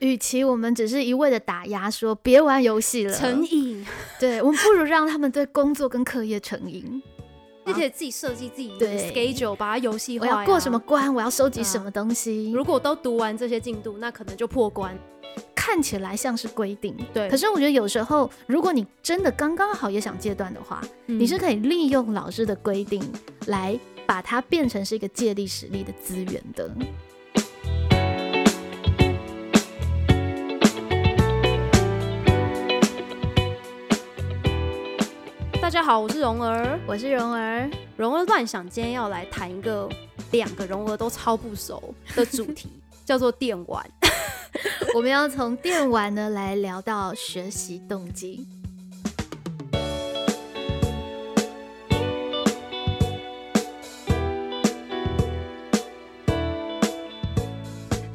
与其我们只是一味的打压，说别玩游戏了，成瘾，对我们不如让他们对工作跟课业成瘾。并且自己设计自己的对 schedule，把它游戏化。我要过什么？关，我要收集什么东西，如果都读完这些进度，那可能就破关。看起来像是规定。对可是我觉得有时候，如果你真的刚刚好也想戒断的话，你是嗯可以利用老师的规定来把它变成是一个借力使力的资源的。大家好，我是蓉儿。我是蓉儿，蓉儿乱想今天要来谈一个两个蓉儿都超不熟的主题，叫做电玩。我们要从电玩呢来聊到学习动机。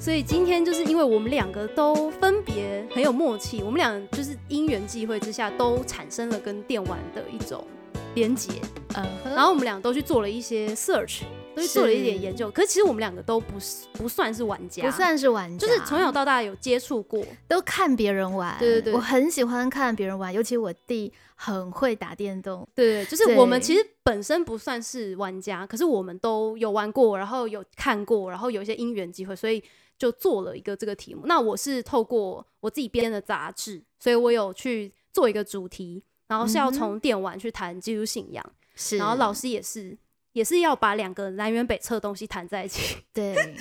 所以今天就是因为我们两个都分别很有默契，我们俩就是因缘际会之下都产生了跟电玩的一种连结，嗯哼，然后我们俩都去做了一些 search，都去做了一点研究。可是其实我们两个都不是不算是玩家，不算是玩家，就是从小到大有接触过。都看别人玩。对对对我很喜欢看别人玩，尤其我弟很会打电动。对，就是我们其实本身不算是玩家，可是我们都有玩过，然后有看过，然后有一些因缘机会，所以就做了一个这个题目。那我是透过我自己编的杂志，所以我有去做一个主题，然后是要从电玩去谈基督信仰，是，然后老师也是也是要把两个南辕北辙的东西谈在一起。对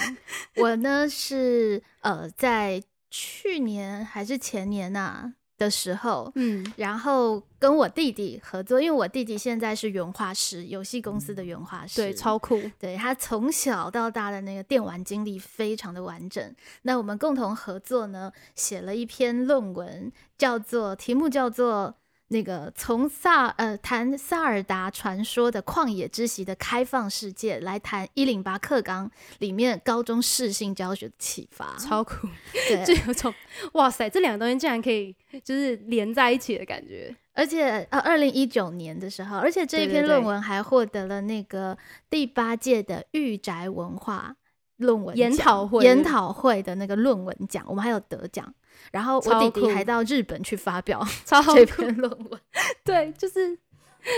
我呢是呃在去年还是前年呐、的时候，嗯，然后跟我弟弟合作，因为我弟弟现在是原画师，游戏公司的原画师，对，超酷。对他从小到大的那个电玩经历非常的完整。那我们共同合作呢，写了一篇论文，叫做题目叫做那个从萨呃谈萨尔达传说的旷野之息的开放世界，来谈一零八课纲里面高中适性教学的启发。超酷，对 就有种哇塞，这两个东西竟然可以就是连在一起的感觉。而且呃，二零一九年的时候，而且这一篇论文还获得了那个第八届的御宅文化论文研讨会研讨会的那个论文奖，我们还有得奖。然后我弟弟还到日本去发表 超这篇论文，对，就是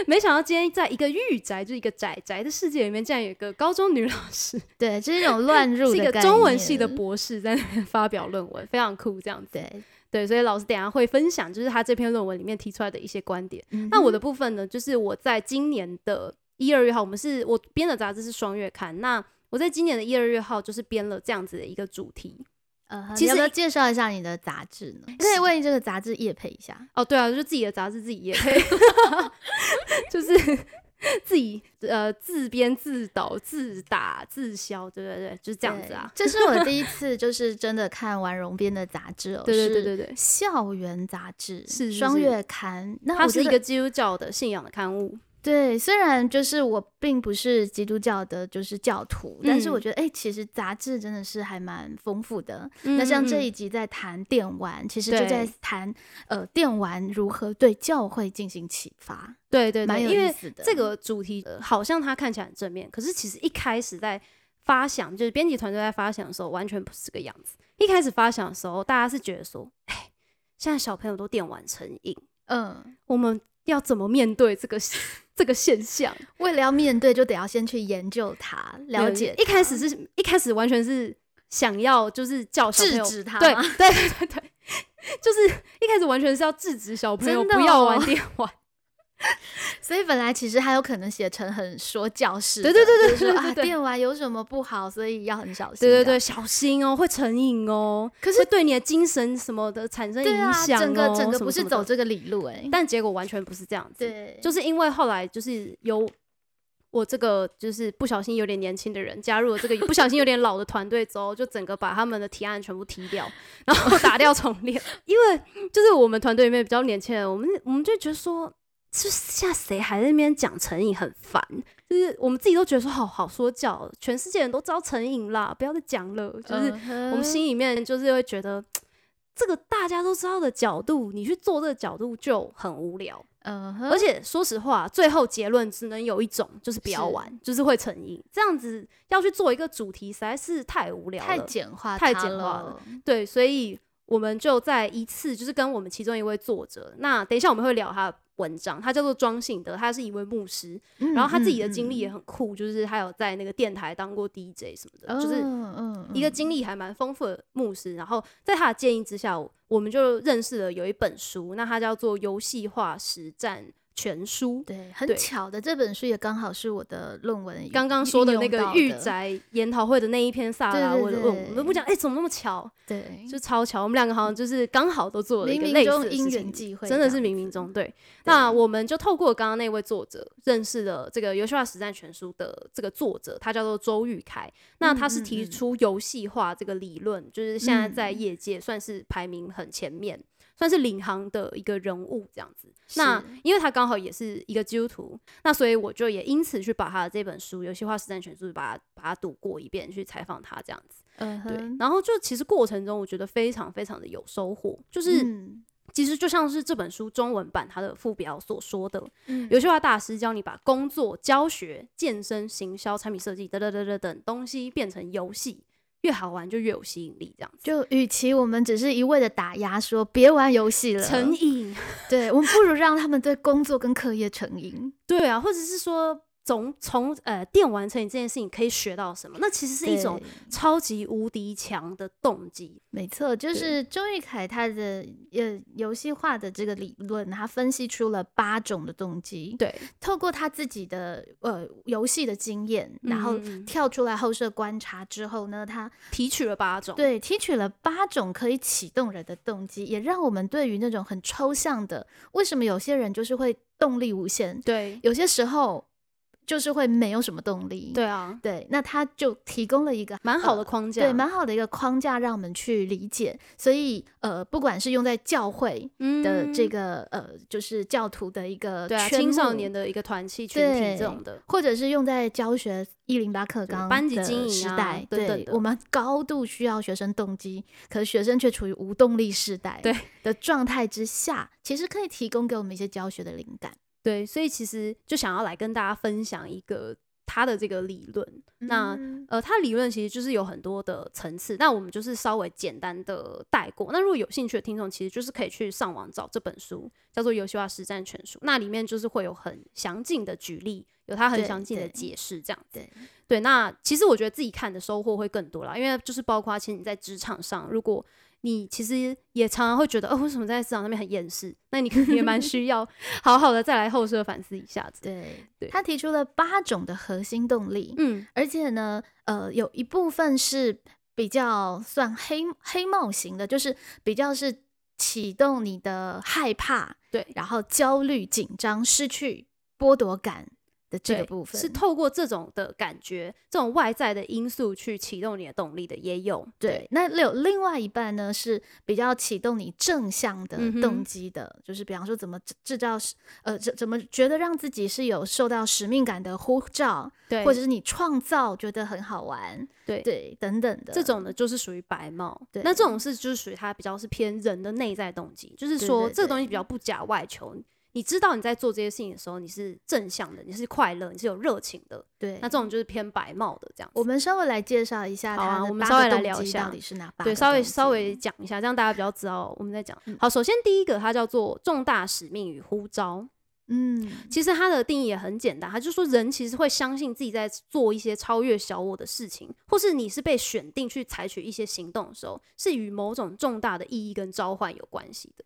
没想到今天在一个御宅，就是一个宅宅的世界里面，竟然有一个高中女老师，对，就是一种乱入是一个的中文系的博士在那边发表论文，非常酷，这样子。对。对，所以老师等下会分享，就是他这篇论文里面提出来的一些观点。嗯那我的部分呢，就是我在今年的一二月号，我们是我编的杂志是双月刊，那我在今年的一二月号就是编了这样子的一个主题。呃，其要不要介绍一下你的杂志呢？可以为这个杂志夜配一下。哦，对啊，就是自己的杂志自己也可以，就是自己呃自编自导自打自销，对对对，就是这样子啊。对。这是我第一次就是真的看完荣编的杂志哦，对对对对对，校园杂志是双月刊，那它是一个基督教的信仰的刊物。对，虽然就是我并不是基督教的，就是教徒，但是我嗯觉得哎、其实杂志真的是还蛮丰富的。嗯那像这嗯一集在谈电玩，其实就在谈呃电玩如何对教会进行启发，对对对，蛮有因为意思的。这个主题、呃好像它看起来很正面，可是其实一开始在发想，就是编辑团队在发想的时候，完全不是这个样子。一开始发想的时候，大家是觉得说，哎，现在小朋友都电玩成瘾，嗯，我们要怎么面对这个 这个现象？为了要面对，就得要先去研究它，了解。一开始是一开始完全是想要就是叫制止他对对对对对，就是一开始完全是要制止小朋友不要玩哦电玩。所以本来其实还有可能写成很说教式，对对对对说啊，对对对电玩有什么不好，所以要很小心。对对对，，小心哦，会成瘾哦，可是对你的精神什么的产生影响、哦整个整个不是走这个理路哎、但结果完全不是这样子。对，就是因为后来就是有我这个就是不小心有点年轻的人加入了这个不小心有点老的团队之后，就整个把他们的提案全部踢掉，然后打掉重练。因为就是我们团队里面比较年轻人，我们我们就觉得说，就是现在谁还在那边讲成瘾很烦。就是我们自己都觉得说好好说教，全世界人都知道成瘾啦，不要再讲了。就是嗯我们心里面就是会觉得，这个大家都知道的角度，你去做这个角度就很无聊。而且说实话，最后结论只能有一种，就是不要是玩，就是会成瘾。这样子要去做一个主题，实在是太无聊了。太简化，太简化了。对，所以我们就在一次就是跟我们其中一位作者，那等一下我们会聊他的文章，他叫做庄信德，他是一位牧师，然后他自己的经历也很酷，就是他有在那个电台当过 DJ 什么的，就是一个经历还蛮丰富的牧师。然后在他的建议之下，我们就认识了有一本书，那它叫做《游戏化实战》。全书对，很巧的这本书也刚好是我的论文。刚刚说的那个御宅研讨会的那一篇萨拉文，我们不讲，哎，怎么那么巧？对，就超巧。我们两个好像就是刚好都做了一个类似的因缘际会，真的是冥冥中。对，那我们就透过刚刚那位作者认识了这个游戏化实战全书的这个作者，他叫做周玉凯。那他是提出游戏化这个理论，就是现在在业界算是排名很前面。算是领航的一个人物这样子，那因为他刚好也是一个基督徒，那所以我就也因此去把他的这本书《游戏化实战全书》把它把它读过一遍，去采访他这样子。嗯，对。然后就其实过程中，我觉得非常非常的有收获，就是其实就像是这本书中文版它的副标所说的，游戏化大师教你把工作、教学、健身、行销、产品设计等等等等等东西变成游戏。越好玩就越有吸引力，这样子。就与其我们只是一味的打压，说别玩游戏了，成瘾，对我们不如让他们对工作跟课业成瘾。对啊，或者是说。从从呃电玩成瘾这件事情可以学到什么？那其实是一种超级无敌强的动机。没错，就是周玉凯他的呃游戏化的这个理论，他分析出了八种的动机。对，透过他自己的呃游戏的经验，然后跳出来后设观察之后呢，他提取了八种。对，提取了八种可以启动人的动机，也让我们对于那种很抽象的，为什么有些人就是会动力无限？对，有些时候。就是会没有什么动力，对啊，对，那他就提供了一个蛮好的框架，对，蛮好的一个框架让我们去理解。所以，呃，不管是用在教会的这个，呃，就是教徒的一个对啊，青少年的一个团契群体这种的，或者是用在教学一零八课纲班级经营时代，对，我们高度需要学生动机，可是学生却处于无动力时代对。的状态之下，其实可以提供给我们一些教学的灵感。对，所以其实就想要来跟大家分享一个他的这个理论。那呃，他理论其实就是有很多的层次，那我们就是稍微简单的带过。那如果有兴趣的听众，其实就是可以去上网找这本书，叫做《游戏化实战全书》。那里面就是会有很详尽的举例，有他很详尽的解释，这样子。对，那其实我觉得自己看的收获会更多啦，因为就是包括其实你在职场上，如果你其实也常常会觉得，哦，为什么在市场上面很厌世？那你可能也蛮需要 好好的再来后设反思一下子。对，他提出了八种的核心动力，嗯，而且呢，呃，有一部分是比较算黑黑帽型的，就是比较是启动你的害怕，对，然后焦虑、紧张、失去、剥夺感。这个部分是透过这种的感觉，这种外在的因素去启动你的动力的，也有对。那有另外一半呢，是比较启动你正向的动机的，就是比方说怎么制造呃怎怎么觉得让自己是有受到使命感的呼召，对，或者是你创造觉得很好玩，对对等等的这种呢，就是属于白帽。对，那这种是就是属于它比较是偏人的内在动机，就是说这个东西比较不假外求。你知道你在做这些事情的时候，你是正向的，你是快乐，你是有热情的。对，那这种就是偏白帽的这样。我们稍微来介绍一下我们稍微来聊一下到底是哪八？对，稍微稍微讲一下，这样大家比较知道我们在讲。好，首先第一个它叫做重大使命与呼召。嗯，其实它的定义也很简单，它就说人其实会相信自己在做一些超越小我的事情，或是你是被选定去采取一些行动的时候，是与某种重大的意义跟召唤有关系的。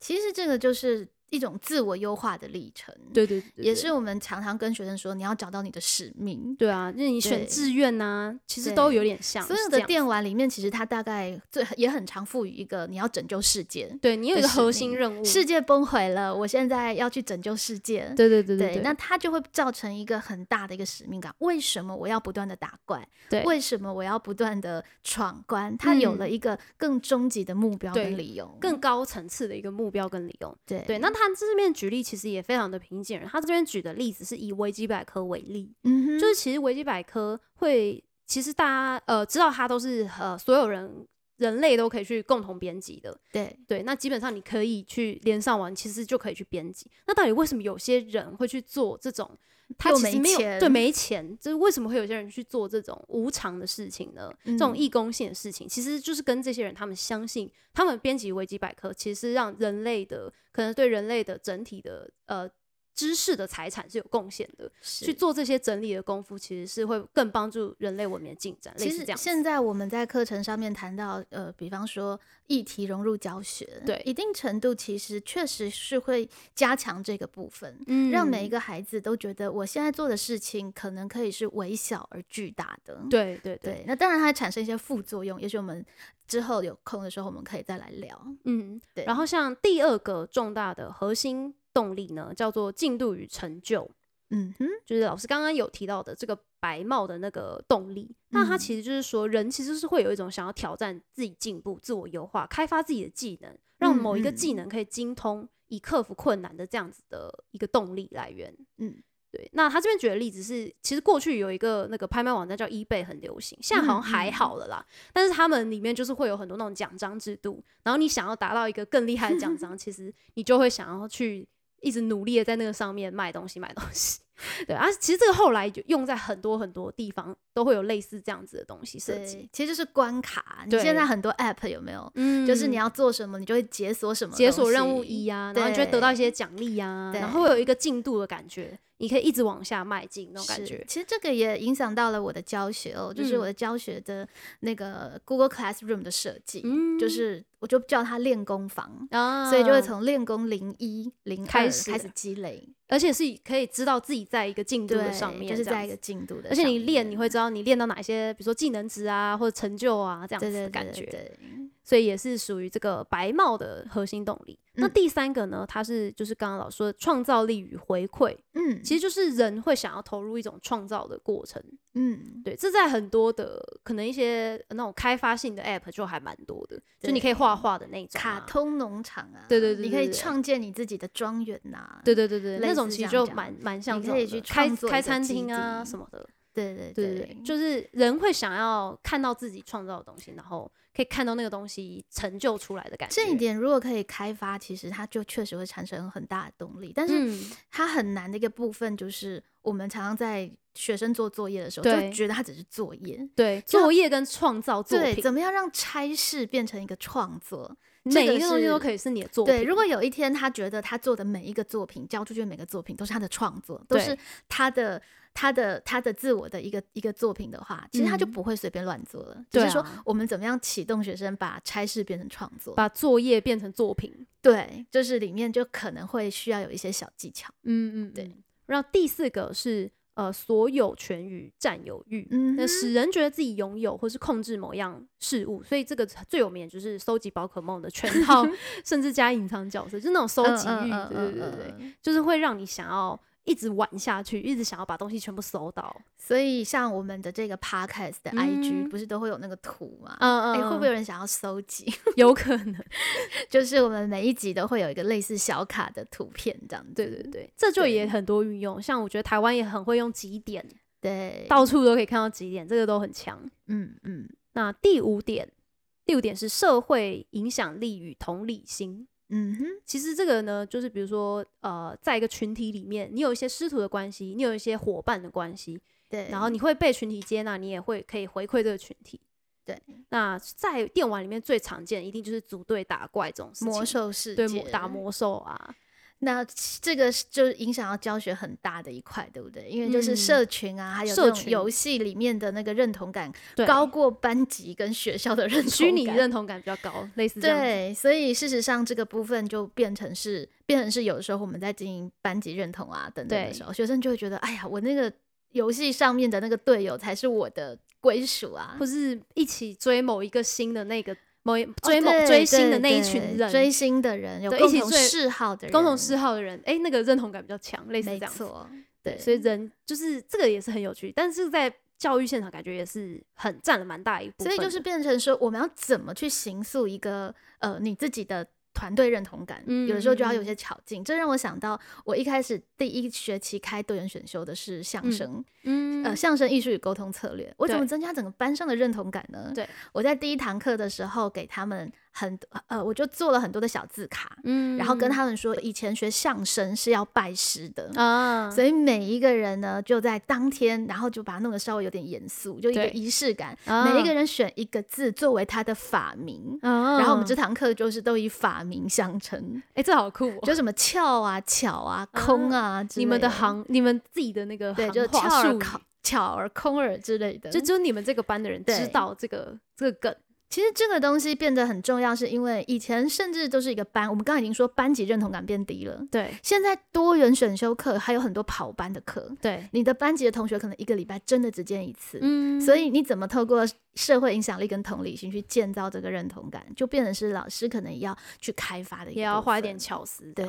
其实这个就是。一种自我优化的历程，对对对，也是我们常常跟学生说，你要找到你的使命。对啊，那你选志愿呐，其实都有点像。所有的电玩里面，其实它大概最也很常赋予一个你要拯救世界。对你有一个核心任务，世界崩毁了，我现在要去拯救世界。对对对对，那它就会造成一个很大的一个使命感。为什么我要不断的打怪？对，为什么我要不断的闯关？它有了一个更终极的目标跟理由，更高层次的一个目标跟理由。对对，那它这边举例。其实也非常的平静人，他这边举的例子是以维基百科为例，嗯，就是其实维基百科会，其实大家呃知道它都是呃所有人人类都可以去共同编辑的。对对，那基本上你可以去连上网，其实就可以去编辑。那到底为什么有些人会去做这种？他又其实没有对没钱，就是为什么会有些人去做这种无偿的事情呢？这种嗯义工性的事情，其实就是跟这些人他们相信，他们编辑维基百科，其实是让人类的可能对人类的整体的呃知识的财产是有贡献的。去做这些整理的功夫，其实是会更帮助人类文明的进展，类其实似这样。现在我们在课程上面谈到，呃，比方说议题融入教学，对一定程度其实确实是会加强这个部分，嗯让每一个孩子都觉得我现在做的事情可能可以是微小而巨大的。对对对，对，那当然它产生一些副作用，也许我们之后有空的时候我们可以再来聊。嗯，对然后像第二个重大的核心动力呢，叫做进度与成就，嗯哼，就是老师刚刚有提到的这个白帽的那个动力。那它嗯其实就是说，人其实是会有一种想要挑战自己进步、自我优化、开发自己的技能，让某一个嗯技能可以精通，以克服困难的这样子的一个动力来源。嗯，对，那他这边举的例子是，其实过去有一个那个拍卖网站叫 eBay 很流行，现在好像还嗯好了啦。但是他们里面就是会有很多那种奖章制度，然后你想要达到一个更厉害的奖章，其实你就会想要去一直努力的在那个上面卖东西，卖东西。对啊，其实这个后来就用在很多很多地方都会有类似这样子的东西设计。，其实就是关卡。你现在很多 app 有没有？嗯就是你要做什么，你就会解锁什么，解锁任务一啊，然后你就会得到一些奖励啊，然后会有一个进度的感觉，你可以一直往下迈进那种感觉。其实这个也影响到了我的教学哦，就是嗯我的教学的那个 Google Classroom 的设计，嗯就是我就叫它练功房。啊所以就会从练功零一零开始开始积累，而且是可以知道自己在一个进度的上面，就是在一个进度的而且，你练，你会知道你练到哪些，比如说技能值啊，或者成就啊，这样子的感觉。对对，所以也是属于这个白帽的核心动力。那嗯第三个呢，它是就是刚刚老师说的创造力与回馈，嗯，其实就是人会想要投入一种创造的过程。嗯，对，这在很多的可能一些呃那种开发性的 app 就还蛮多的，就你可以画画的那种、啊，卡通农场啊，对对对你可以创建你自己的庄园呐，对对对对，那种其实就蛮蛮像你可以去开开餐基厅啊什么的。对对对对对，就是人会想要看到自己创造的东西，然后可以看到那个东西成就出来的感觉。这一点如果可以开发，其实它就确实会产生很大的动力。但是嗯，它很难的一个部分就是，我们常常在学生做作业的时候，就觉得它只是作业。对，作业跟创造作对，品，怎么样让差事变成一个创作？每一个东西都可以是你的作品。对，如果有一天他觉得他做的每一个作品，交出去的每个作品都是他的创作，都是他的他的他的自我的一个一个作品的话，其实他就嗯不会随便乱做了。对只是说啊我们怎么样启动学生把差事变成创作？把作业变成作品，对，就是里面就可能会需要有一些小技巧。嗯嗯，对嗯。然后第四个是呃所有权与占有欲，嗯那使人觉得自己拥有或是控制某样事物，所以这个最有名的就是收集宝可梦的全 套，甚至加隐藏角色，就是那种收集欲，对对对对对，嗯就是会让你想要一直玩下去，一直想要把东西全部搜到。所以像我们的这个 podcast 的 IG 嗯不是都会有那个图吗？嗯嗯、会不会有有人想要收集？有可能？就是我们每一集都会有一个类似小卡的图片这样子。对对对，这就也很多运用，像我觉得台湾也很会用几点，对，到处都可以看到几点，这个都很强。嗯嗯那第五点，第五点是社会影响力与同理心。嗯哼，其实这个呢，就是比如说，呃，在一个群体里面，你有一些师徒的关系，你有一些伙伴的关系，对，然后你会被群体接纳，你也会可以回馈这个群体。对，那在电玩里面最常见，一定就是组队打怪这种事情，魔兽世界对打魔兽啊，那这个是就是影响到教学很大的一块，对不对？因为就是嗯社群啊，还有游戏里面的那个认同感对，高过班级跟学校的认同虚拟认同感比较高，类似这样。对，所以事实上这个部分就变成是变成是有的时候我们在经营班级认同啊等等的时候，学生就会觉得，哎呀，我那个游戏上面的那个队友才是我的归属啊，或是一起追某一个新的那个某一追某、哦追星的那一群人，追星的人有共同嗜好的人，共同嗜好的人，哎、那个认同感比较强，类似没这样子。错，对，所以人就是这个也是很有趣，但是在教育现场感觉也是很占了蛮大一部分。所以就是变成说，我们要怎么去形塑一个呃你自己的团队认同感，嗯有的时候就要嗯有些巧劲。这让我想到，我一开始第一学期开多元选修的是相嗯声，嗯呃，相声艺术与沟通策略。我怎么增加整个班上的认同感呢？对，我在第一堂课的时候给他们很多呃，我就做了很多的小字卡，嗯然后跟他们说，以前学相声是要拜师的。啊，所以每一个人呢，就在当天，然后就把它弄得稍微有点严肃，就一个仪式感。啊每一个人选一个字作为他的法名，啊然后我们这堂课就是都以法名相称，哎，这好酷哦！就什么翘啊、巧啊、空啊你们的行，你们自己的那个对，行就话术语翘儿考、巧而、空儿之类的。就只有你们这个班的人知道这个这个梗，其实这个东西变得很重要，是因为以前甚至都是一个班，我们刚刚已经说班级认同感变低了。对现在多元选修课还有很多跑班的课，对，你的班级的同学可能一个礼拜真的只见一次，嗯所以你怎么透过社会影响力跟同理心去建造这个认同感，就变成是老师可能要去开发的一也要花一点巧思，对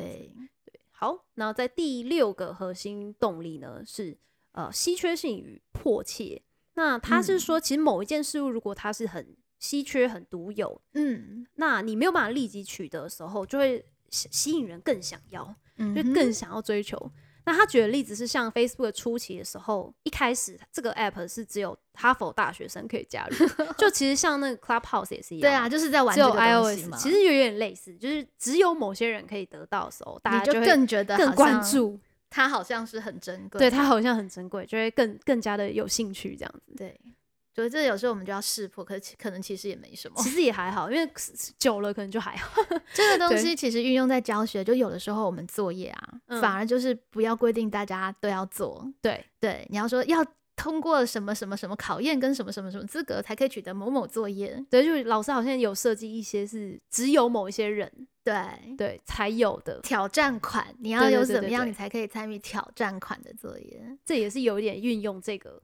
对，好，然后在第六个核心动力呢是呃稀缺性与迫切。那他是嗯说，其实某一件事物如果它是很稀缺、很独有，嗯。那你没有办法立即取得的时候，就会吸吸引人更想要，就更想要追求。那他举的例子是像 Facebook 初期的时候，一开始这个 app 是只有哈佛大学生可以加入，就其实像那个 Clubhouse 也是一样，对啊，，就是在玩只有这个东西 iOS，嘛，其实有点类似，就是只有某些人可以得到的时候，大家就更觉得更关注，它好像是很珍贵，对它好像很珍贵，就会更更加的有兴趣这样子。对，所以这有时候我们就要识破，可是可能其实也没什么其。实也还好，因为久了可能就还好。这个东西其实运用在教学，就有的时候我们作业啊，嗯反而就是不要规定大家都要做，对对，你要说要通过什么什么什么考验跟什么什么什么资格才可以取得某某作业，对，就是老师好像有设计一些是只有某一些人对。对才有的，挑战款，你要有怎么样，你才可以参与挑战款的作业？这也是有一点运用这个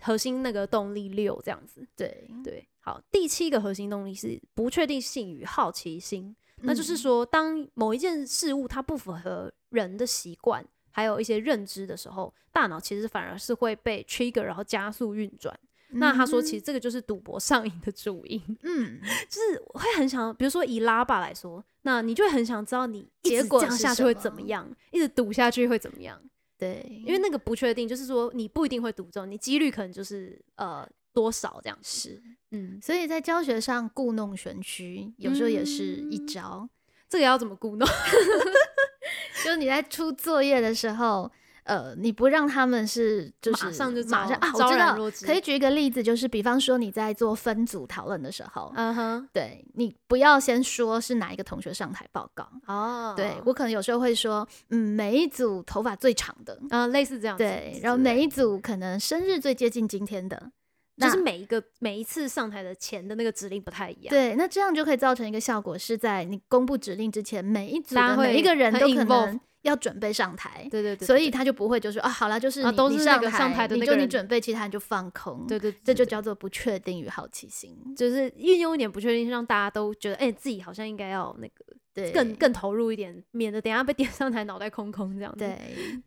核心那个动力六这样子。对，对，好，第七个核心动力是不确定性与好奇心。那就是嗯说，当某一件事物它不符合人的习惯，还有一些认知的时候，大脑其实反而是会被 trigger，然后加速运转。那他说，其实这个就是赌博上瘾的主因，嗯，就是会很想，比如说以拉巴来说，那你就会很想知道你结果这样下去会怎么样，一直赌下去会怎么样？对，因为那个不确定，就是说你不一定会读中，你几率可能就是呃多少这样子。是，嗯，所以在教学上故弄玄虚，有时候也是一嗯招。这个要怎么故弄？就是你在出作业的时候，呃，你不让他们是就是马上就马上啊，我知道可以举一个例子，就是比方说你在做分组讨论的时候，嗯哼，对你不要先说是哪一个同学上台报告。哦对我可能有时候会说，嗯，每一组头发最长的，嗯、类似这样子，对，然后每一组可能生日最接近今天的，就是每一个每一次上台的前的那个指令不太一样。对，那这样就可以造成一个效果，是在你公布指令之前，每一组每一个人都可能要准备上台。对对对，所以他就不会就说啊，好了，就是都你是那个上台，你就你准备，其他人就放空。对对，对这就叫做不确定与好奇心。就是运用一点不确定，让大家都觉得哎、自己好像应该要那个对，更更投入一点，免得等下被点上台脑袋空空这样子。对，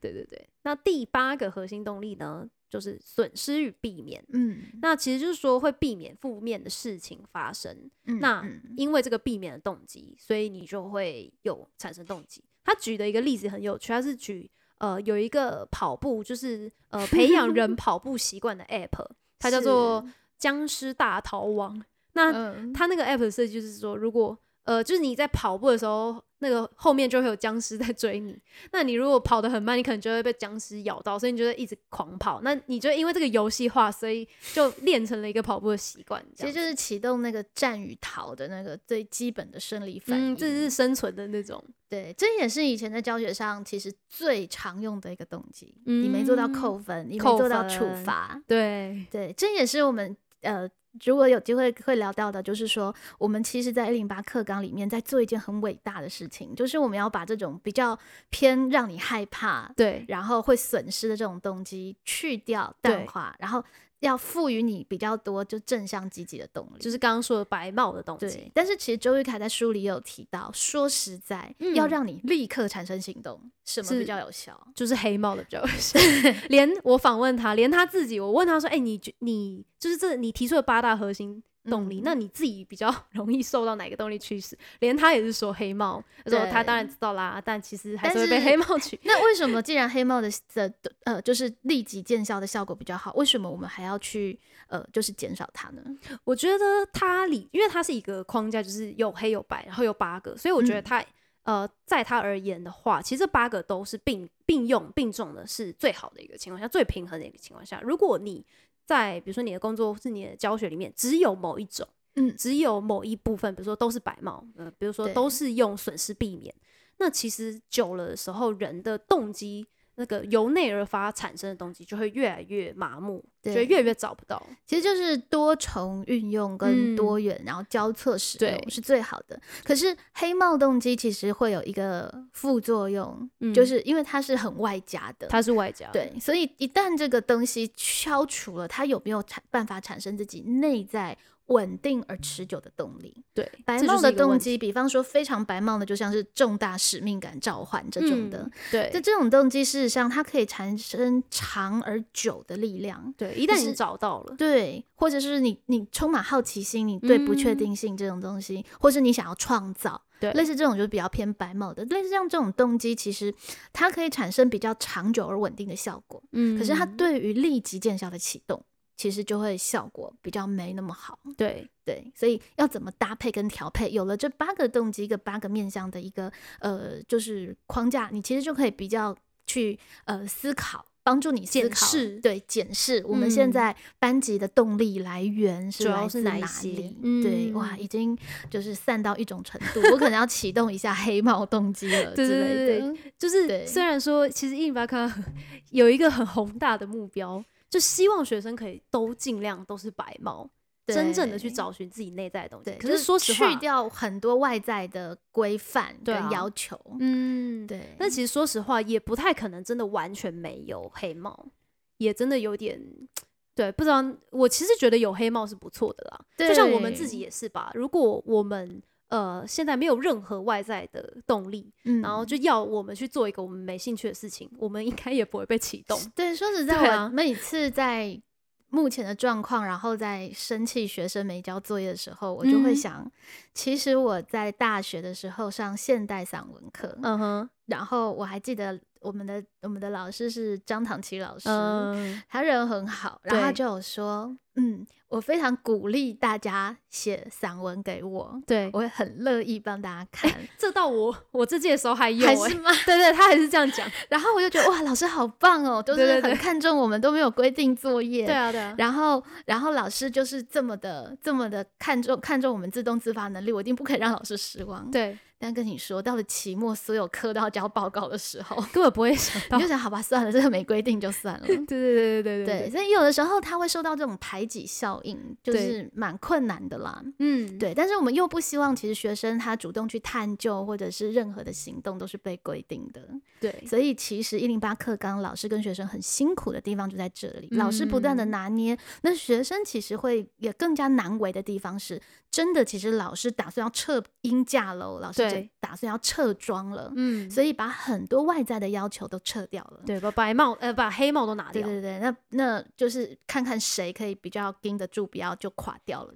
对对对。那第八个核心动力呢，就是损失与避免。嗯，那其实就是说会避免负面的事情发生。嗯那嗯因为这个避免的动机，所以你就会有产生动机。他举的一个例子很有趣，他是举呃有一个跑步，就是呃培养人 跑步习惯的 app，它叫做僵尸大逃亡。那嗯，它那个 app 的设计就是说，如果呃，就是你在跑步的时候，那个后面就会有僵尸在追你。那你如果跑得很慢，你可能就会被僵尸咬到，所以你就会一直狂跑。那你就因为这个游戏化，所以就练成了一个跑步的习惯。其实就是启动那个战与逃的那个最基本的生理反应。嗯，这是生存的那种。对，这也是以前在教学上其实最常用的一个动机。嗯你没做到嗯扣分，你没扣做到处罚，对，对，这也是我们呃，如果有机会会聊到的，就是说，我们其实，在一零八课纲里面，在做一件很伟大的事情，就是我们要把这种比较偏让你害怕，对，然后会损失的这种动机去掉、淡化，然后要赋予你比较多就正向积极的动力，就是刚刚说的白帽的动对机。。但是其实周玉凯在书里也有提到，说实在，要嗯让你立刻产生行动，什么比较有效？就是黑帽的比较有效，连我访问他，连他自己，我问他说：“哎、你觉你就是这你提出的八大核心，动力，嗯那你自己比较 容易受到哪个动力驱使？连他也是说黑帽，他说他当然知道啦，但其实还是会被黑帽取。那为什么 既然黑帽的的呃就是立即见效的效果比较好，为什么我们还要去呃就是减少它呢？我觉得它里，因为它是一个框架，就是有黑有白，然后有八个，所以我觉得嗯它、呃，在它而言的话，其实这八个都是并并用并重的，是最好的一个情况下，最平衡的一个情况下。如果你在比如说你的工作或是你的教学里面只有某一种，嗯只有某一部分，比如说都是白帽，呃，比如说都是用损失避免，那其实久了的时候，人的动机。那个由内而发产生的动机就会越来越麻木，就越来越找不到。其实就是多重运用嗯跟多元，然后交错使对用是最好的。可是黑帽动机其实会有一个副作用，嗯就是因为它是很外加的。它是外加的，对，所以一旦这个东西消除了，它有没有产办法产生自己内在稳定而持久的动力？对，白帽的动机，比方说非常白帽的，就像是重大使命感召唤这种的。嗯对。就这种动机，事实上它可以产生长而久的力量。对，一旦你找到了，对，或者是你你充满好奇心，你对不确嗯定性这种东西，或是你想要创造，对。类似这种就是比较偏白帽的，类似像这种动机，其实它可以产生比较长久而稳定的效果，嗯。可是它对于立即见效的启动，其实就会效果比较没那么好。对对，所以要怎么搭配跟调配，有了这八个动机、一个八个面向的一个呃，就是框架，你其实就可以比较去呃思考，帮助你思考，检视对，检视我们现嗯在班级的动力来源是来自哪里？对，哇，嗯已经就是散到一种程度，我可能要启动一下黑帽动机了对 对之类对的。就是对虽然说其实印巴卡 有一个很宏大的目标，就希望学生可以都尽量都是白帽，真正的去找寻自己内在的东西。可是说实话，去掉很多外在的规范跟要求，嗯，对，但其实说实话，也不太可能真的完全没有黑帽，也真的有点。对，不知道我其实觉得有黑帽是不错的啦，就像我们自己也是吧。如果我们呃现在没有任何外在的动力，嗯然后就要我们去做一个我们没兴趣的事情，我们应该也不会被启动。对，说实。在，我每次在目前的状况，然后在生气学生没交作业的时候，我就会嗯。想，其实我在大学的时候上现代散文课，嗯哼，然后我还记得我们的我们的老师是张唐琪老师，嗯，他人很好，然后他就有说，嗯，我非常鼓励大家写散文给我，对，我会很乐意帮大家看，这到我我这届的时候还有、欸，还是吗？对对，他还是这样讲。然后我就觉得哇，老师好棒哦，都是很看重我们都没有规定作业，对啊，对啊，然后，然后老师就是这么的、这么的看重看重我们自动自发能力，我一定不可以让老师失望。对，但跟你说，到了期末所有课都要交报告的时候，根本不会想到 你就。想好吧，算了，这个没规定就算了。对对对对对对，所以有的时候他会受到这种排挤效应，就是蛮困难的啦。嗯，对，但是我们又不希望，其实学生他主动去探究或者是任何的行动都是被规定的。对所以其实一零八课纲老师跟学生很辛苦的地方就在这里，老师不断的嗯拿捏，那学生其实会也更加难为的地方是，真的其实老师打算要撤音架喽，老师打算要撤妆了，嗯，所以把很多外在的要求都撤掉了。对，把白帽呃把黑帽都拿掉。对对对，那那就是看看谁可以比较盯得住，不要就垮掉了。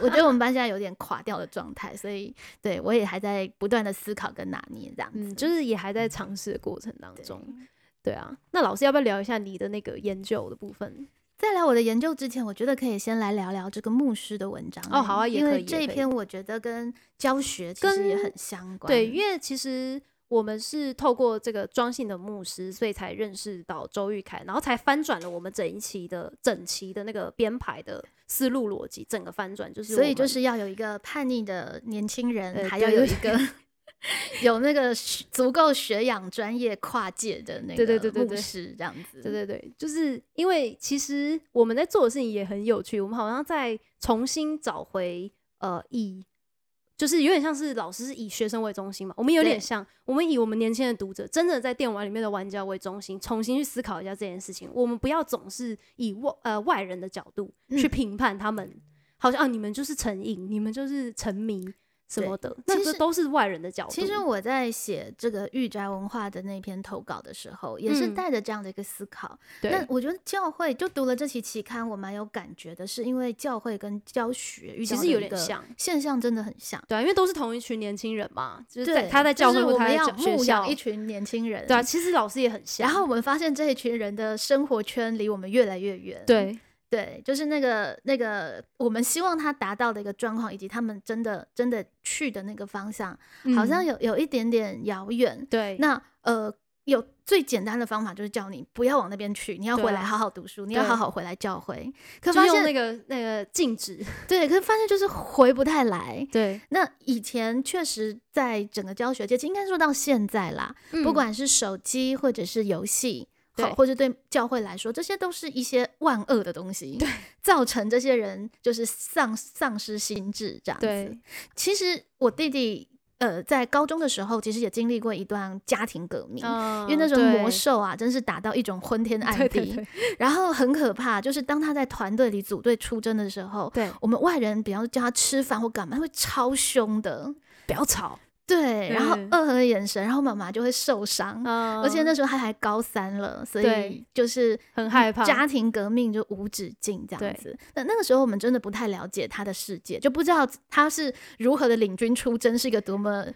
我觉得我们班现在有点垮掉的状态，所以对我也还在不断的思考跟拿捏这样子。嗯，就是也还在尝试的过程当中。对啊，那老师要不要聊一下你的那个研究的部分？在聊我的研究之前，我觉得可以先来聊聊这个牧师的文章欸。哦好啊也可以这一篇我觉得跟教学其实也很相关。对，因为其实我们是透过这个庄信的牧师，所以才认识到周玉凯，然后才翻转了我们整一期的整期的那个编排的思路逻辑，整个翻转就是，所以就是要有一个叛逆的年轻人，呃还要有一个 有那个足够学养、专业、跨界的那对对个牧对对对师这样子。对对对，就是因为其实我们在做的事情也很有趣，我们好像在重新找回呃以。就是有点像是老师是以学生为中心嘛，我们有点像，我们以我们年轻的读者，真的在电玩里面的玩家为中心，重新去思考一下这件事情。我们不要总是以外呃外人的角度去嗯评判他们，好像啊你们就是成瘾，你们就是沉迷，什么的，其实那个都是外人的角度。其实我在写这个御宅文化的那篇投稿的时候，也是嗯带着这样的一个思考。对那我觉得教会就读了这期期刊，我蛮有感觉的，是因为教会跟教学其实有点像现象，真的很像。对啊，因为都是同一群年轻人嘛，就是他在教会他要牧养一群年轻人。对啊，其实老师也很像。然后我们发现这一群人的生活圈离我们越来越远。对对，就是那个那个我们希望他达到的一个状况，以及他们真的真的去的那个方向，好像嗯有有一点点遥远。对那呃，有最简单的方法就是叫你不要往那边去，你要回来好好读书，你要好好回来教会。可发现用那个那个禁止。对，可是发现就是回不太来。对，那以前确实在整个教学界，应该说到现在啦，不嗯管是手机或者是游戏。对好，或者对教会来说，这些都是一些万恶的东西，对，造成这些人就是丧丧失心智这样子对。其实我弟弟呃在高中的时候，其实也经历过一段家庭革命，因因为那时候魔兽啊，真是打到一种昏天暗地，对对对然后很可怕。就是当他在团队里组队出征的时候，对，我们外人，比方说叫他吃饭或干嘛，他会超凶的，不要吵。对，然后嗯恶狠的眼神，然后妈妈就会受伤。嗯而且那时候她还高三了，所以就是很害怕家庭革命就无止境这样子。那那个时候我们真的不太了解她的世界，就不知道她是如何的领军出征，是一个多么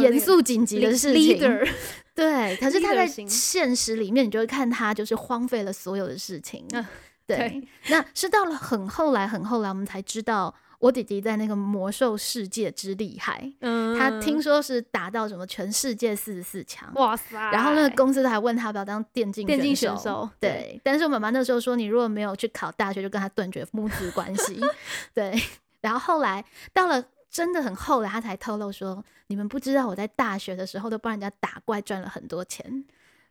严肃紧急的事情。leader，对，可是她在现实里面，你就会看她就是荒废了所有的事情。嗯对，对那是到了很后来，很后来，我们才知道我弟弟在那个魔兽世界之厉害。嗯他听说是达到什么全世界四十四强。哇塞，然后那个公司还问他要不要当电竞电竞选选手对，但是我妈妈那时候说，你如果没有去考大学，就跟他断绝母子关系。对，然后后来到了真的很后来，他才透露说，你们不知道我在大学的时候都帮人家打怪赚了很多钱。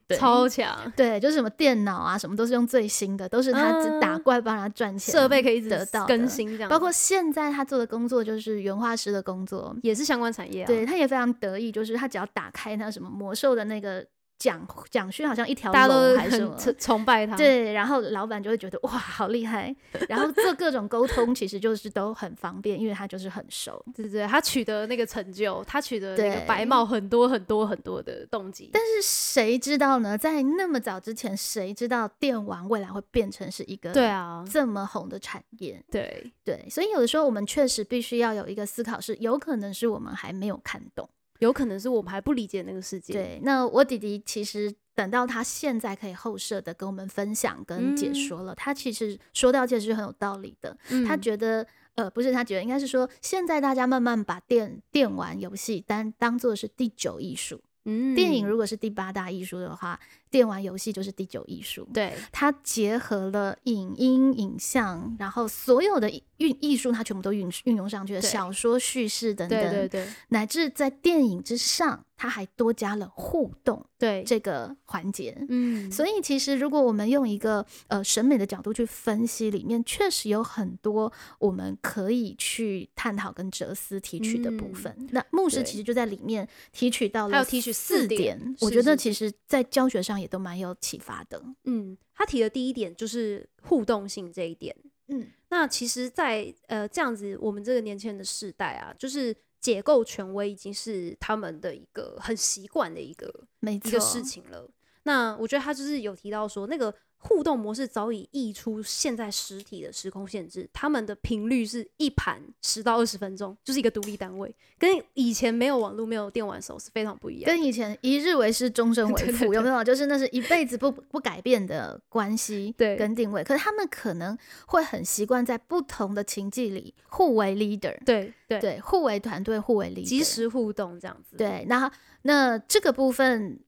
对。超强，对，就是什么电脑啊，什么都是用最新的，都是他只打嗯怪帮他赚钱，设备可以一直得到更新，这样包括现在他做的工作就是原画师的工作，也是相关产业啊。对，他也非常得意，就是他只要打开那什么魔兽的那个奖奖讯，好像一条龙还是什么。很 崇崇拜他。对，然后老板就会觉得哇，好厉害，然后做各种沟通，其实就是都很方便，因为他就是很熟。对对对，他取得那个成就，他取得那个白帽很多很多很多的动机。但是谁知道呢？在那么早之前，谁知道电玩未来会变成是一个对啊，这么红的产业？对，对，所以有的时候我们确实必须要有一个思考是，有可能是我们还没有看懂。有可能是我们还不理解那个世界。对，那我弟弟其实等到他现在可以后设的跟我们分享跟解嗯说了，他其实说到这是很有道理的。嗯，他觉得，呃，不是他觉得，应该是说，现在大家慢慢把电电玩游戏当当做是第九艺术，嗯电影如果是第八大艺术的话，电玩游戏就是第九艺术。对它结合了影音、影像，然后所有的运艺术，它全部都运运用上去了，小说叙事等等，对对对乃至在电影之上，它还多加了互动对，这个环节。嗯，所以，其实如果我们用一个呃审美的角度去分析，里面确实有很多我们可以去探讨跟哲思提取的部嗯分。那牧师其实就在里面提取到了，还有提取四点点，我觉得其实在教学上也都蛮有启发的。嗯，他提的第一点就是互动性这一点。嗯，那其实在，呃这样子，我们这个年轻人的世代啊，就是解构权威已经是他们的一个很习惯的一个没错，一个事情了。那我觉得他就是有提到说，那个互动模式早已溢出现在实体的时空限制，他们的频率是一盘十到二十分钟，就是一个独立单位，跟以前没有网络、没有电玩的时候是非常不一样。跟以前一日为师，终身 为父，有对没有？就是那是一辈子不不改变的关系，对跟定位。可是他们可能会很习惯在不同的情境里互为 leader，对对对，互为团队，互为 leader，即时互动这样子。对。那那这个部分，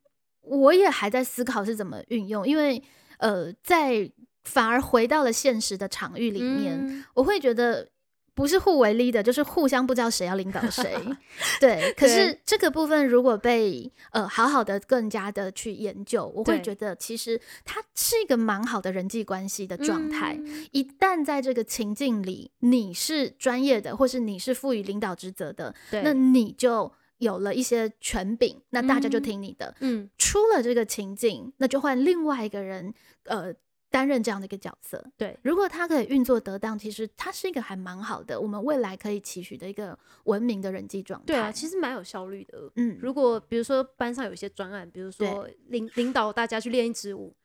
我也还在思考是怎么运用，因为呃，在反而回到了现实的场域里面，嗯我会觉得不是互为 leader，就是互相不知道谁要领导谁。对，可是这个部分如果被呃好好的更加的去研究，我会觉得其实它是一个蛮好的人际关系的状态。嗯一旦在这个情境里，你是专业的，或是你是赋予领导职责的，那你就有了一些权柄，那大家就嗯听你的。嗯出了这个情境，那就换另外一个人，呃，担任这样的一个角色。对，如果他可以运作得当，其实他是一个还蛮好的，我们未来可以期许的一个文明的人际状态。对啊，其实蛮有效率的。嗯，如果比如说班上有一些专案，比如说领领导大家去练一支舞。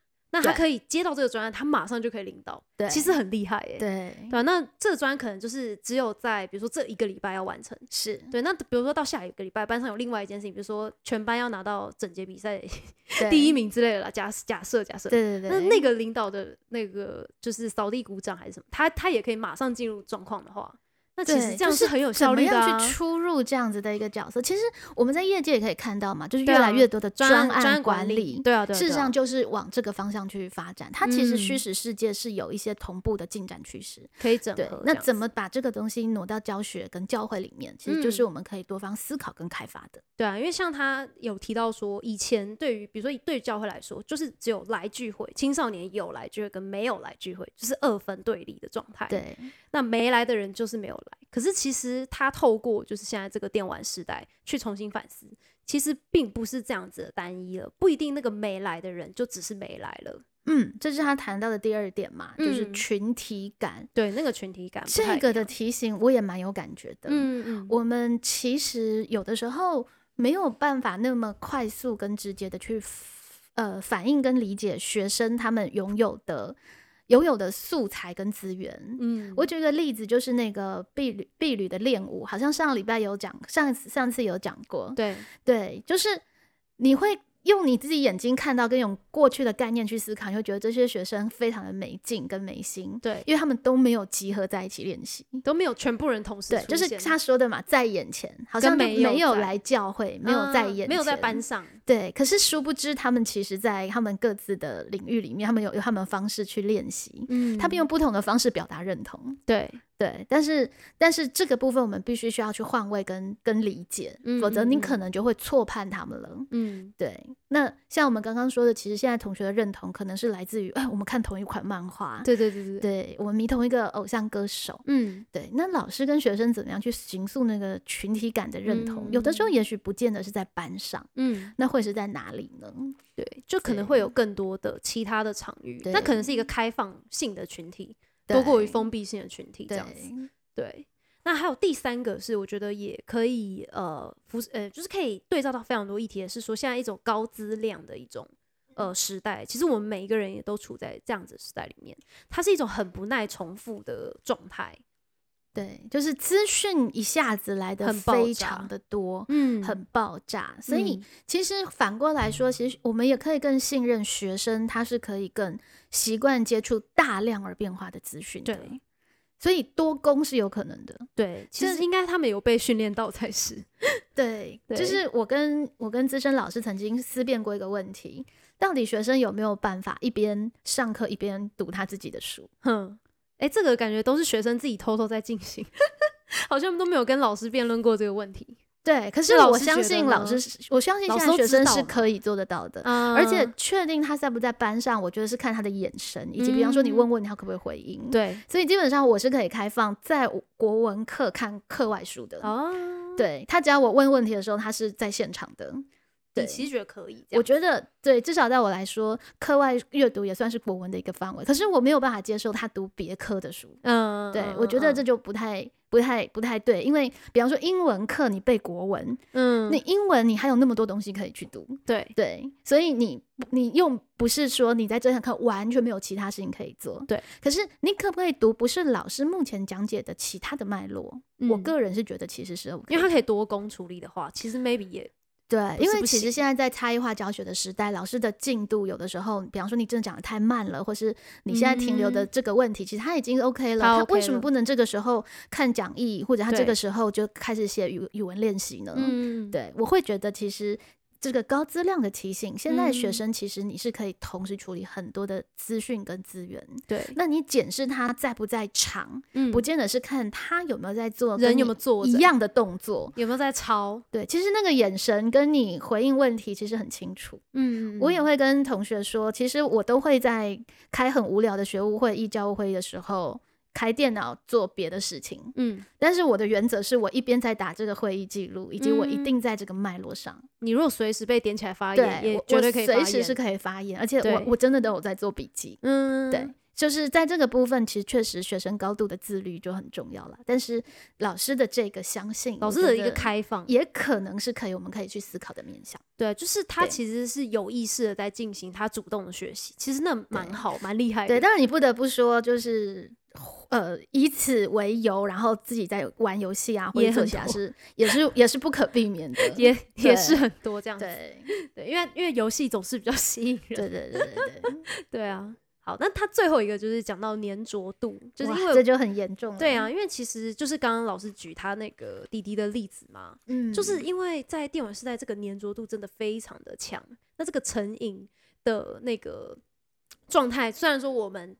那他可以接到这个专案，他马上就可以领导，对，其实很厉害耶。对，对吧？那这个专案可能就是只有在比如说这一个礼拜要完成，是对。那比如说到下一个礼拜，班上有另外一件事情，比如说全班要拿到整节比赛 第一名之类的啦。假假设假设，对对对。那那个领导的那个就是扫地鼓掌还是什么，他他也可以马上进入状况的话。那其实这样是很有效率的。怎么样去出入这样子的一个角色？其实我们在业界也可以看到嘛，就是越来越多的专案管理，对啊，事实上就是往这个方向去发展。它其实虚实世界是有一些同步的进展趋势，可以整合。那怎么把这个东西挪到教学跟教会里面？其实就是我们可以多方思考跟开发的。对啊，因为像他有提到说，以前对于比如说对教会来说，就是只有来聚会，青少年有来聚会跟没有来聚会，就是二分对立的状态。对，那没来的人就是没有来。可是其实他透过就是现在这个电玩时代去重新反思，其实并不是这样子的单一了，不一定那个没来的人就只是没来了。嗯，这是他谈到的第二点嘛，就是群体感。对，那个群体感，这个的提醒我也蛮有感觉的。嗯嗯，我们其实有的时候没有办法那么快速跟直接的去呃反应跟理解学生他们拥有的。拥有的素材跟资源，嗯，我举个例子，就是那个婢女婢女的练舞，好像上个礼拜有讲，上次上次有讲过，对对，就是你会。用你自己眼睛看到跟用过去的概念去思考，你会觉得这些学生非常的没劲跟没心，对，因为他们都没有集合在一起练习，都没有全部人同时对，就是他说的嘛，在眼前好像没有来教会，没有在眼，没有在班上，对。可是殊不知，他们其实在他们各自的领域里面，他们有有他们的方式去练习，嗯，他们用不同的方式表达认同，对。对，但是但是这个部分我们必须需要去换位跟跟理解，否则你可能就会错判他们了。嗯，对。那像我们刚刚说的，其实现在同学的认同可能是来自于，哎，我们看同一款漫画，对对对对，对我们迷同一个偶像歌手，嗯，对。那老师跟学生怎么样去形塑那个群体感的认同？有的时候也许不见得是在班上，嗯，那会是在哪里呢？对，就可能会有更多的其他的场域，那可能是一个开放性的群体。多过于封闭性的群体这样子，对。那还有第三个是，我觉得也可以呃，不是呃，就是可以对照到非常多议题的是说，现在一种高资量的一种呃时代，其实我们每一个人也都处在这样子的时代里面，它是一种很不耐重复的状态。对，就是资讯一下子来的非常的多，嗯，很爆炸。所以其实反过来说，其实我们也可以更信任学生，他是可以更习惯接触大量而变化的资讯。对，所以多攻是有可能的。对，其实应该他们有被训练到才是。对，就是我跟我跟资深老师曾经思辨过一个问题：到底学生有没有办法一边上课一边读他自己的书？哼。哎，这个感觉都是学生自己偷偷在进行，好像都没有跟老师辩论过这个问题。对，可是我相信老师，我相信现在学生是可以做得到的，而且确定他在不在班上，我觉得是看他的眼神，以及比方说你问问他可不可以回应。对，所以基本上我是可以开放在国文课看课外书的。哦，对他只要我问问题的时候，他是在现场的。你其实觉得可以？我觉得对，至少在我来说，课外阅读也算是国文的一个范围。可是我没有办法接受他读别科的书。嗯，对，我觉得这就不太、不太、不太对。因为比方说英文课，你背国文，嗯，你英文你还有那么多东西可以去读。对对，所以你你又不是说你在这堂课完全没有其他事情可以做。对，可是你可不可以读不是老师目前讲解的其他的脉络？我个人是觉得其实是，因为他可以多工处理的话，其实 maybe 也。对，因为其实现在在差异化教学的时代，老师的进度有的时候，比方说你真的讲的太慢了，或是你现在停留的这个问题，其实他已经 OK 了。他为什么不能这个时候看讲义，或者他这个时候就开始写语语文练习呢？嗯，对，我会觉得其实。这个高资量的提醒，现在学生其实你是可以同时处理很多的资讯跟资源。对，那你检视他在不在场，嗯，不见得是看他有没有在做，人有没有做一样的动作，有没有在抄。对，其实那个眼神跟你回应问题其实很清楚。嗯，我也会跟同学说，其实我都会在开很无聊的学务会议、教务会议的时候。开电脑做别的事情。嗯，但是我的原则是我一边在打这个会议记录，以及我一嗯定在这个脉络上，你如果随时被点起来发言，我绝对可以发我随时是可以发言，而且我我真的都有在做笔记。嗯，对，就是在这个部分，其实确实学生高度的自律就很重要了。但是老师的这个相信，老师的一个开放，也可能是可以我们可以去思考的面向。对，就是他其实是有意识的在进行他主动的学习，其实那蛮好，蛮厉害的。对，但是你不得不说，就是呃，以此为由，然后自己在玩游戏啊，或者做也很多其他事，也是也是不可避免的。也也是很多这样子，对对，因为因为游戏总是比较吸引人，对对对对对，对啊。好，那他最后一个就是讲到粘着度，就是因为这就很严重了。对啊，，因为其实就是刚刚老师举他那个滴滴的例子嘛，嗯，就是因为在电玩时代，这个粘着度真的非常的强。那这个成瘾的那个状态，虽然说我们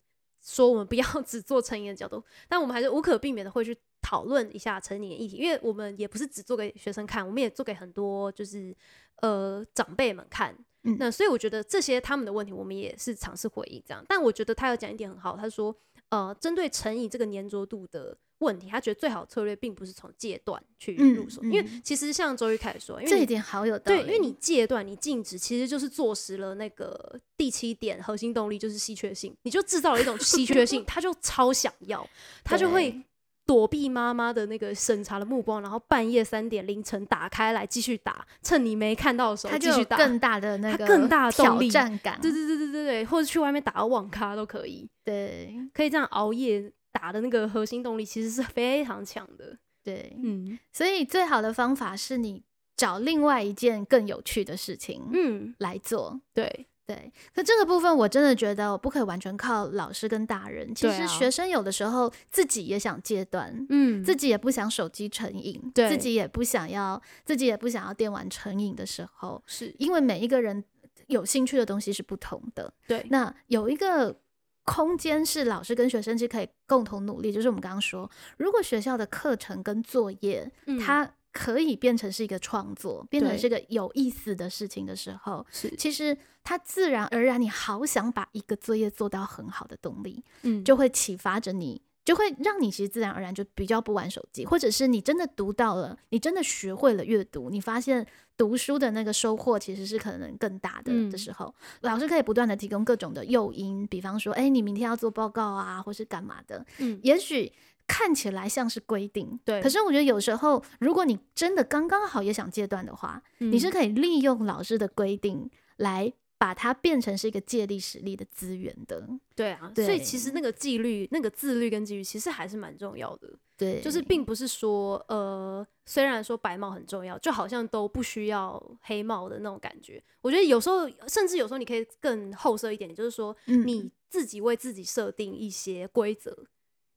说我们不要 只做成瘾的角度，但我们还是无可避免的会去讨论一下成瘾的议题，因为我们也不是只做给学生看，我们也做给很多就是呃长辈们看。嗯那所以我觉得这些他们的问题，我们也是尝试回应这样。但我觉得他有讲一点很好，他说呃，针对成瘾这个粘着度的问题，他觉得最好的策略并不是从戒断去嗯入手，因为嗯其实像周玉凯说，因为你这一点好有道理。对，因为你戒断，你禁止，其实就是坐实了那个第七点核心动力，就是稀缺性，你就制造了一种稀缺性，他就超想要，他就会躲避妈妈的那个审查的目光，然后半夜三点凌晨打开来继续打，趁你没看到的时候它就有继续打。更大的那个它更大的动挑力战感。对对对对对对，或者去外面打个网咖都可以，对可以这样熬夜打的那个核心动力其实是非常强的。对，嗯所以最好的方法是你找另外一件更有趣的事情嗯，来做。对，对，可这个部分我真的觉得我不可以完全靠老师跟大人。其实学生有的时候自己也想戒断，嗯自己也不想手机成瘾，对自己也不想要，自己也不想要电玩成瘾的时候，是因为每一个人有兴趣的东西是不同的。对，那有一个空间是老师跟学生是可以共同努力，就是我们刚刚说，如果学校的课程跟作业，嗯。它可以变成是一个创作，变成对是个有意思的事情的时候，是。其实它自然而然，你好想把一个作业做到很好的动力，嗯。就会启发着你。就会让你其实自然而然就比较不玩手机，或者是你真的读到了，你真的学会了阅读，你发现读书的那个收获其实是可能更大的嗯。的时候，老师可以不断的提供各种的诱因，比方说，哎，你明天要做报告啊，或是干嘛的，嗯。也许看起来像是规定，对。可是我觉得有时候，如果你真的刚刚好也想戒断的话，你是嗯可以利用老师的规定来把它变成是一个借力使力的资源的。对啊，所以其实那个纪律、那个自律跟纪律，其实还是蛮重要的。对，就是并不是说，呃，虽然说白帽很重要，就好像都不需要黑帽的那种感觉。我觉得有时候，甚至有时候你可以更后设一点，就是说嗯你自己为自己设定一些规则，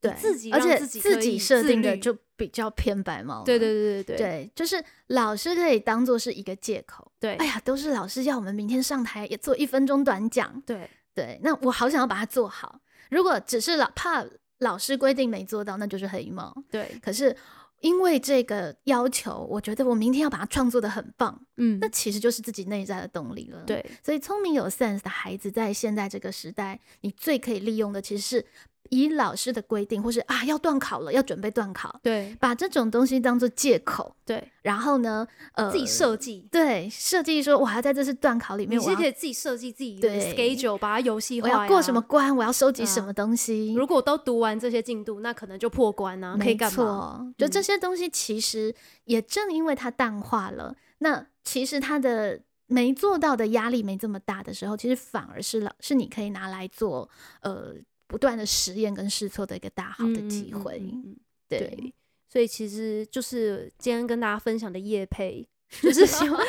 自己而且自己设定的就比较偏白帽了。对对对对对对，就是老师可以当做是一个借口。对哎呀，都是老师要我们明天上台也做一分钟短讲，对对，那我好想要把它做好。如果只是老怕老师规定没做到，那就是黑猫。对，可是因为这个要求，我觉得我明天要把它创作的很棒，嗯那其实就是自己内在的动力了。，对所以聪明有 sense 的孩子，在现在这个时代，你最可以利用的其实是以老师的规定，或是啊要断考了，要准备断考，对把这种东西当做借口，对，然后呢，呃，自己设计。对设计说，我还要在这次断考里面，你是我要可以自己设计自己的对 schedule，把它游戏化。我要过什么？关，我要收集什么东西。如果都读完这些进度，那可能就破关啊，可以没干嘛？错，就这嗯些东西其实也正因为它淡化了，那其实它的没做到的压力没这么大的时候，其实反而是老是你可以拿来做呃不断的实验跟试错的一个大好的机会。嗯嗯嗯嗯对，对，所以其实就是今天跟大家分享的叶配，就是希望，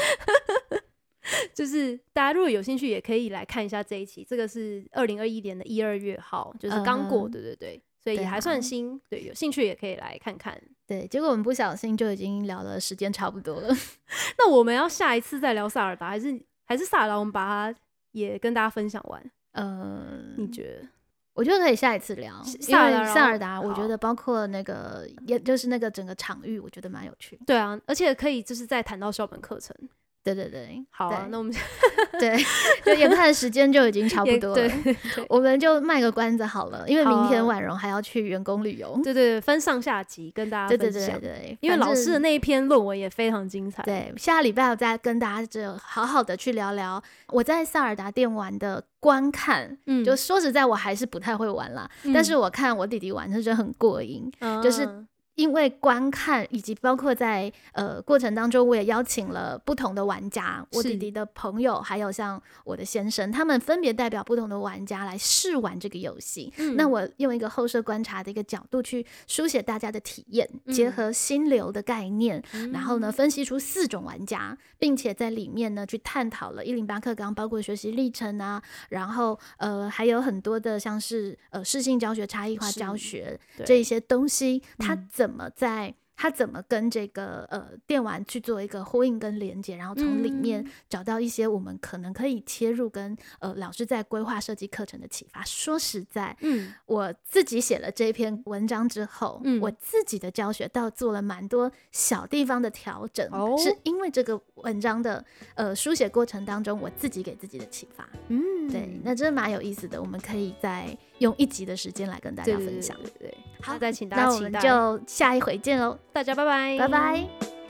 就是大家如果有兴趣，也可以来看一下这一期。这个是二零二一年的一二月号，就是刚过，嗯对对对，所以也还算啊新。对，有兴趣也可以来看看。对，结果我们不小心就已经聊的时间差不多了。那我们要下一次再聊萨尔达，还是还是萨尔达，我们把它也跟大家分享完？呃，你觉得？我觉得可以下一次聊，因为萨尔达萨尔达，我觉得包括那个，也就是那个整个场域，我觉得蛮有趣。对啊，而且可以就是再谈到校本课程。对对对，好啊，对那我们 对，就眼看时间就已经差不多了，对对我们就卖个关子好了，因为明天婉容还要去员工旅游。对对，分上下集跟大家对对对分享。对对，因为老师的那一篇论文也非常精彩。对，下礼拜我再跟大家就好好的去聊聊我在萨尔达电玩的观看。嗯就说实在，我还是不太会玩啦，但是我看我弟弟玩是真的很过瘾。就是嗯因为观看以及包括在呃过程当中，我也邀请了不同的玩家，我弟弟的朋友，还有像我的先生，他们分别代表不同的玩家来试玩这个游戏。嗯。那我用一个后设观察的一个角度去书写大家的体验，结嗯。合心流的概念，然后呢分析出四种玩家，并且在里面呢去探讨了一零八课纲，包括学习历程啊，然后呃还有很多的像是呃适性教学、差异化教。学这一些东西，它嗯怎么在他怎么跟这个呃电玩去做一个呼应跟连接，然后从里面嗯。找到一些我们可能可以切入跟呃老师在规划设计课程的启发。说实在，嗯。我自己写了这篇文章之后，嗯。我自己的教学倒做了蛮多小地方的调整，哦。是因为这个文章的呃书写过程当中，我自己给自己的启发。嗯。对，那真的蛮有意思的，我们可以再用一集的时间来跟大家分享。对对，好那再请大那我们家。就下一回见喽，大家拜拜，拜拜。